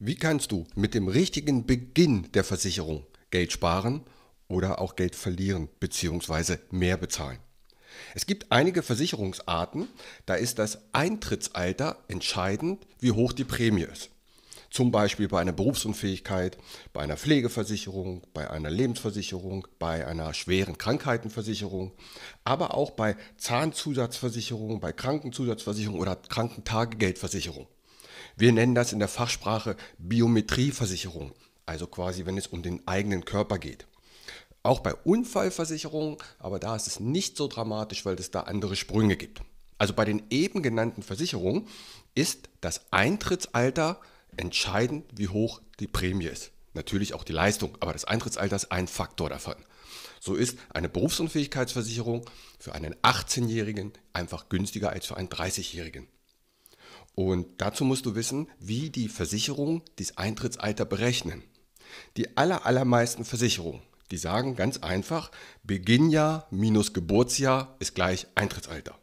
Wie kannst du mit dem richtigen Beginn der Versicherung Geld sparen oder auch Geld verlieren bzw. mehr bezahlen? Es gibt einige Versicherungsarten, da ist das Eintrittsalter entscheidend, wie hoch die Prämie ist. Zum Beispiel bei einer Berufsunfähigkeit, bei einer Pflegeversicherung, bei einer Lebensversicherung, bei einer schweren Krankheitenversicherung, aber auch bei Zahnzusatzversicherung, bei Krankenzusatzversicherung oder Krankentagegeldversicherung. Wir nennen das in der Fachsprache Biometrieversicherung, also quasi wenn es um den eigenen Körper geht. Auch bei Unfallversicherungen, aber da ist es nicht so dramatisch, weil es da andere Sprünge gibt. Also bei den eben genannten Versicherungen ist das Eintrittsalter entscheidend, wie hoch die Prämie ist. Natürlich auch die Leistung, aber das Eintrittsalter ist ein Faktor davon. So ist eine Berufsunfähigkeitsversicherung für einen 18-Jährigen einfach günstiger als für einen 30-Jährigen. Und dazu musst du wissen, wie die Versicherungen das Eintrittsalter berechnen. Die aller, allermeisten Versicherungen, die sagen ganz einfach, Beginnjahr minus Geburtsjahr ist gleich Eintrittsalter.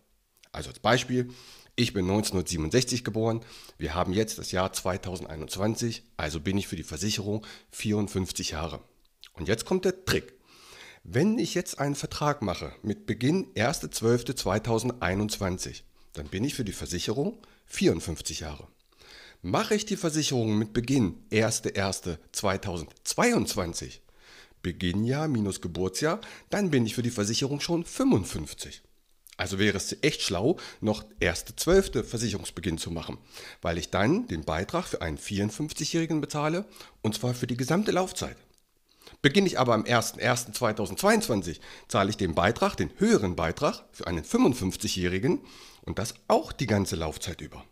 Also als Beispiel, ich bin 1967 geboren, wir haben jetzt das Jahr 2021, also bin ich für die Versicherung 54 Jahre. Und jetzt kommt der Trick. Wenn ich jetzt einen Vertrag mache mit Beginn 1.12.2021, dann bin ich für die Versicherung 54 Jahre. Mache ich die Versicherung mit Beginn 1.1.2022, Beginnjahr minus Geburtsjahr, dann bin ich für die Versicherung schon 55. Also wäre es echt schlau, noch 1.12. Versicherungsbeginn zu machen, weil ich dann den Beitrag für einen 54-Jährigen bezahle und zwar für die gesamte Laufzeit. Beginne ich aber am 01.01.2022, zahle ich den Beitrag, den höheren Beitrag für einen 55-Jährigen und das auch die ganze Laufzeit über.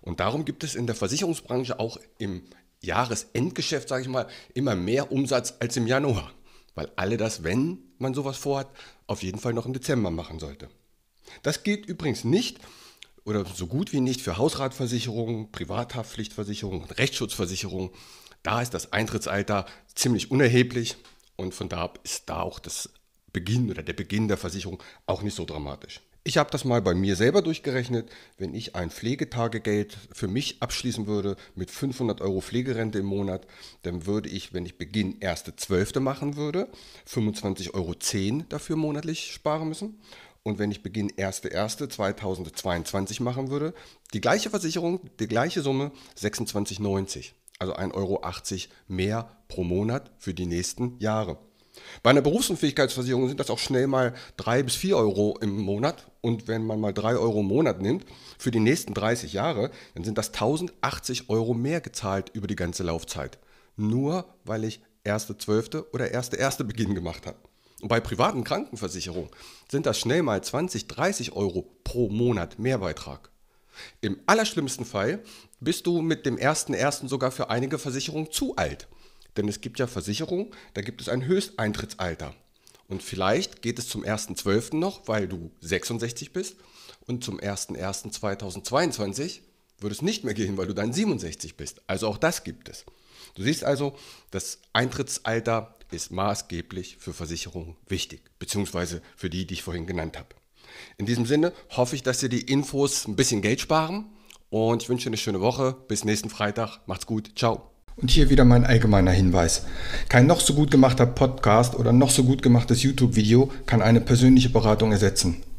Und darum gibt es in der Versicherungsbranche auch im Jahresendgeschäft, sage ich mal, immer mehr Umsatz als im Januar. Weil alle das, wenn man sowas vorhat, auf jeden Fall noch im Dezember machen sollte. Das gilt übrigens nicht oder so gut wie nicht für Hausratversicherungen, Privathaftpflichtversicherungen Rechtsschutzversicherungen. Da ist das Eintrittsalter ziemlich unerheblich und von da ab ist da auch das Beginn oder der Beginn der Versicherung auch nicht so dramatisch. Ich habe das mal bei mir selber durchgerechnet. Wenn ich ein Pflegetagegeld für mich abschließen würde mit 500 Euro Pflegerente im Monat, dann würde ich, wenn ich Beginn 1.12. machen würde, 25,10 Euro dafür monatlich sparen müssen. Und wenn ich Beginn 1.1.2022 machen würde, die gleiche Versicherung, die gleiche Summe, 26,90. Also 1,80 Euro mehr pro Monat für die nächsten Jahre. Bei einer Berufsunfähigkeitsversicherung sind das auch schnell mal drei bis vier Euro im Monat. Und wenn man mal drei Euro im Monat nimmt, für die nächsten 30 Jahre, dann sind das 1080 Euro mehr gezahlt über die ganze Laufzeit. Nur weil ich erste Zwölfte oder erste erste Beginn gemacht habe. Und bei privaten Krankenversicherungen sind das schnell mal 20, 30 Euro pro Monat Mehrbeitrag. Im allerschlimmsten Fall bist du mit dem ersten ersten sogar für einige Versicherungen zu alt. Denn es gibt ja Versicherungen, da gibt es ein Höchsteintrittsalter. Und vielleicht geht es zum 1.12. noch, weil du 66 bist. Und zum 1.1.2022 würde es nicht mehr gehen, weil du dann 67 bist. Also auch das gibt es. Du siehst also, das Eintrittsalter ist maßgeblich für Versicherungen wichtig, beziehungsweise für die, die ich vorhin genannt habe. In diesem Sinne hoffe ich, dass dir die Infos ein bisschen Geld sparen und ich wünsche dir eine schöne Woche. Bis nächsten Freitag. Macht's gut. Ciao. Und hier wieder mein allgemeiner Hinweis. Kein noch so gut gemachter Podcast oder noch so gut gemachtes YouTube-Video kann eine persönliche Beratung ersetzen.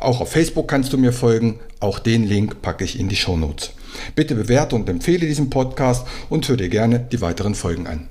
Auch auf Facebook kannst du mir folgen. Auch den Link packe ich in die Shownotes. Bitte bewerte und empfehle diesen Podcast und hör dir gerne die weiteren Folgen an.